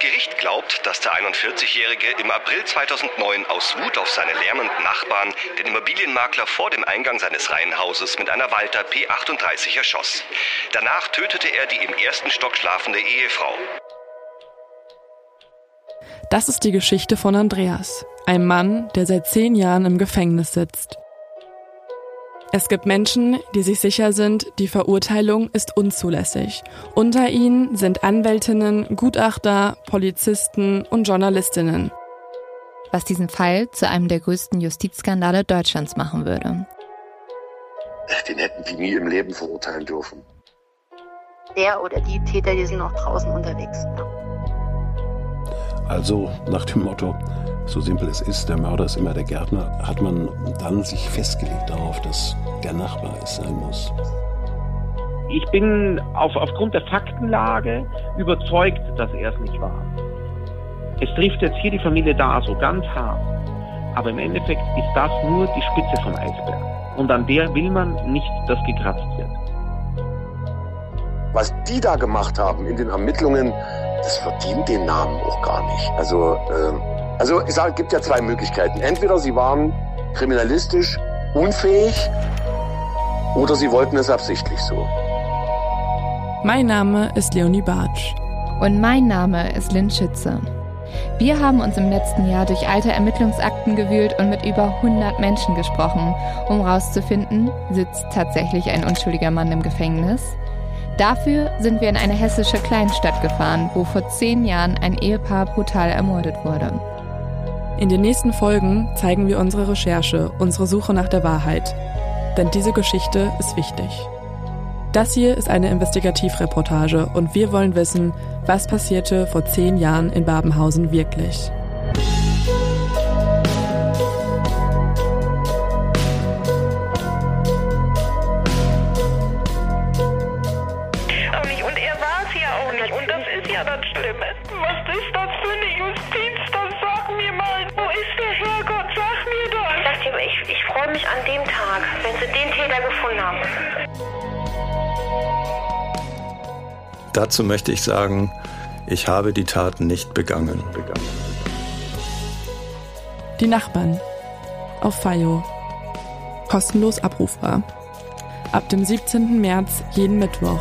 Gericht glaubt, dass der 41-Jährige im April 2009 aus Wut auf seine lärmenden Nachbarn den Immobilienmakler vor dem Eingang seines Reihenhauses mit einer Walter P38 erschoss. Danach tötete er die im ersten Stock schlafende Ehefrau. Das ist die Geschichte von Andreas, einem Mann, der seit zehn Jahren im Gefängnis sitzt. Es gibt Menschen, die sich sicher sind, die Verurteilung ist unzulässig. Unter ihnen sind Anwältinnen, Gutachter, Polizisten und Journalistinnen. Was diesen Fall zu einem der größten Justizskandale Deutschlands machen würde. Den hätten die nie im Leben verurteilen dürfen. der oder die Täter, die sind noch draußen unterwegs. Also nach dem Motto, so simpel es ist, der Mörder ist immer der Gärtner, hat man dann sich festgelegt darauf, dass der Nachbar es sein muss. Ich bin auf, aufgrund der Faktenlage überzeugt, dass er es nicht war. Es trifft jetzt hier die Familie da so ganz hart. Aber im Endeffekt ist das nur die Spitze vom Eisberg. Und an der will man nicht, dass gekratzt wird. Was die da gemacht haben in den Ermittlungen, das verdient den Namen auch gar nicht. Also, ähm, also ich sage, es gibt ja zwei Möglichkeiten. Entweder sie waren kriminalistisch unfähig oder sie wollten es absichtlich so. Mein Name ist Leonie Bartsch. Und mein Name ist Lynn Schütze. Wir haben uns im letzten Jahr durch alte Ermittlungsakten gewühlt und mit über 100 Menschen gesprochen, um herauszufinden, sitzt tatsächlich ein unschuldiger Mann im Gefängnis? Dafür sind wir in eine hessische Kleinstadt gefahren, wo vor zehn Jahren ein Ehepaar brutal ermordet wurde. In den nächsten Folgen zeigen wir unsere Recherche, unsere Suche nach der Wahrheit. Denn diese Geschichte ist wichtig. Das hier ist eine Investigativreportage und wir wollen wissen, was passierte vor zehn Jahren in Babenhausen wirklich. Schlimme. Was ist das für eine Justiz? Das sag mir mal. Wo ist der Herrgott? Sag mir das. Ich sag dir, ich, ich freue mich an dem Tag, wenn sie den Täter gefunden haben. Dazu möchte ich sagen, ich habe die Tat nicht begangen. Die Nachbarn. Auf FIO. Kostenlos abrufbar. Ab dem 17. März jeden Mittwoch